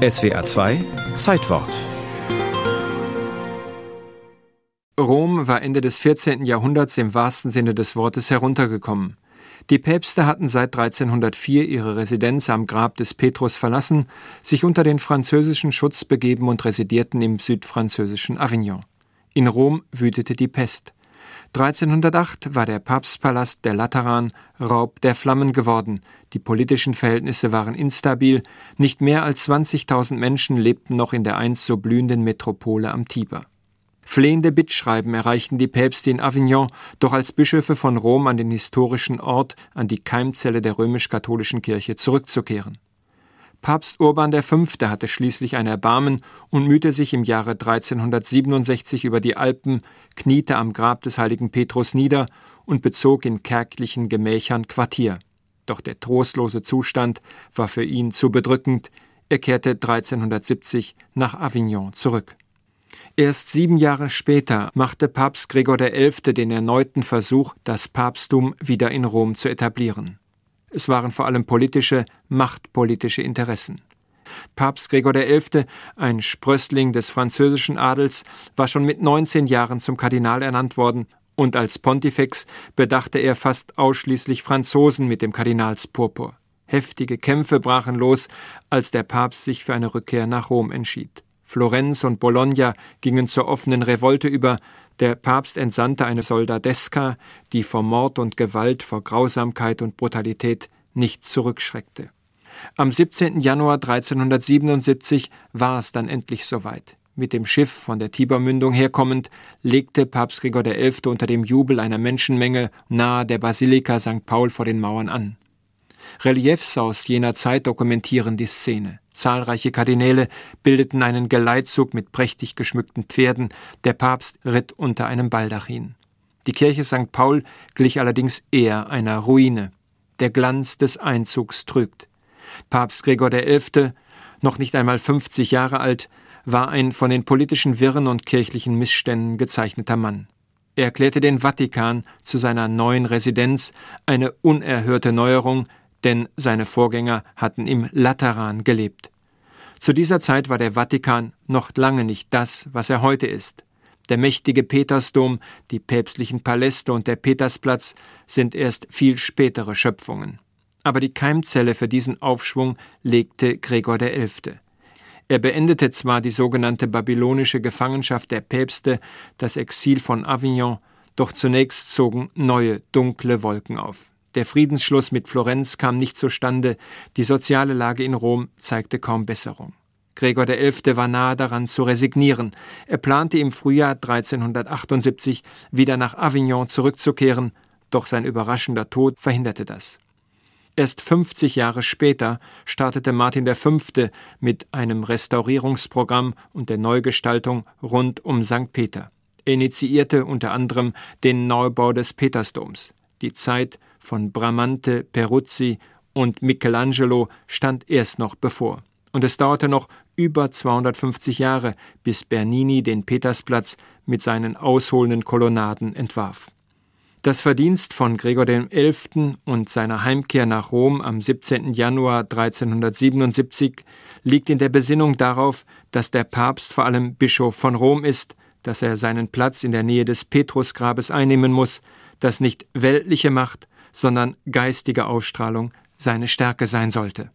SWA 2 Zeitwort Rom war Ende des 14. Jahrhunderts im wahrsten Sinne des Wortes heruntergekommen. Die Päpste hatten seit 1304 ihre Residenz am Grab des Petrus verlassen, sich unter den französischen Schutz begeben und residierten im südfranzösischen Avignon. In Rom wütete die Pest. 1308 war der Papstpalast der Lateran Raub der Flammen geworden, die politischen Verhältnisse waren instabil, nicht mehr als 20.000 Menschen lebten noch in der einst so blühenden Metropole am Tiber. Flehende Bittschreiben erreichten die Päpste in Avignon, doch als Bischöfe von Rom an den historischen Ort, an die Keimzelle der römisch-katholischen Kirche zurückzukehren. Papst Urban V. hatte schließlich ein Erbarmen und mühte sich im Jahre 1367 über die Alpen, kniete am Grab des heiligen Petrus nieder und bezog in kärglichen Gemächern Quartier. Doch der trostlose Zustand war für ihn zu bedrückend. Er kehrte 1370 nach Avignon zurück. Erst sieben Jahre später machte Papst Gregor XI. den erneuten Versuch, das Papsttum wieder in Rom zu etablieren. Es waren vor allem politische, machtpolitische Interessen. Papst Gregor XI., ein Sprössling des französischen Adels, war schon mit 19 Jahren zum Kardinal ernannt worden und als Pontifex bedachte er fast ausschließlich Franzosen mit dem Kardinalspurpur. Heftige Kämpfe brachen los, als der Papst sich für eine Rückkehr nach Rom entschied. Florenz und Bologna gingen zur offenen Revolte über, der Papst entsandte eine Soldadesca, die vor Mord und Gewalt, vor Grausamkeit und Brutalität nicht zurückschreckte. Am 17. Januar 1377 war es dann endlich soweit. Mit dem Schiff von der Tibermündung herkommend, legte Papst Gregor XI. unter dem Jubel einer Menschenmenge nahe der Basilika St. Paul vor den Mauern an. Reliefs aus jener Zeit dokumentieren die Szene. Zahlreiche Kardinäle bildeten einen Geleitzug mit prächtig geschmückten Pferden, der Papst ritt unter einem Baldachin. Die Kirche St. Paul glich allerdings eher einer Ruine. Der Glanz des Einzugs trügt. Papst Gregor XI., noch nicht einmal 50 Jahre alt, war ein von den politischen Wirren und kirchlichen Missständen gezeichneter Mann. Er erklärte den Vatikan zu seiner neuen Residenz, eine unerhörte Neuerung, denn seine Vorgänger hatten im Lateran gelebt. Zu dieser Zeit war der Vatikan noch lange nicht das, was er heute ist. Der mächtige Petersdom, die päpstlichen Paläste und der Petersplatz sind erst viel spätere Schöpfungen. Aber die Keimzelle für diesen Aufschwung legte Gregor XI. Er beendete zwar die sogenannte babylonische Gefangenschaft der Päpste, das Exil von Avignon, doch zunächst zogen neue dunkle Wolken auf. Der Friedensschluss mit Florenz kam nicht zustande, die soziale Lage in Rom zeigte kaum Besserung. Gregor XI. war nahe daran zu resignieren. Er plante im Frühjahr 1378 wieder nach Avignon zurückzukehren, doch sein überraschender Tod verhinderte das. Erst 50 Jahre später startete Martin V. mit einem Restaurierungsprogramm und der Neugestaltung rund um St. Peter. Er initiierte unter anderem den Neubau des Petersdoms. Die Zeit von Bramante, Peruzzi und Michelangelo stand erst noch bevor. Und es dauerte noch über 250 Jahre, bis Bernini den Petersplatz mit seinen ausholenden Kolonnaden entwarf. Das Verdienst von Gregor XI. und seiner Heimkehr nach Rom am 17. Januar 1377 liegt in der Besinnung darauf, dass der Papst vor allem Bischof von Rom ist, dass er seinen Platz in der Nähe des Petrusgrabes einnehmen muss, dass nicht weltliche Macht, sondern geistige Ausstrahlung seine Stärke sein sollte.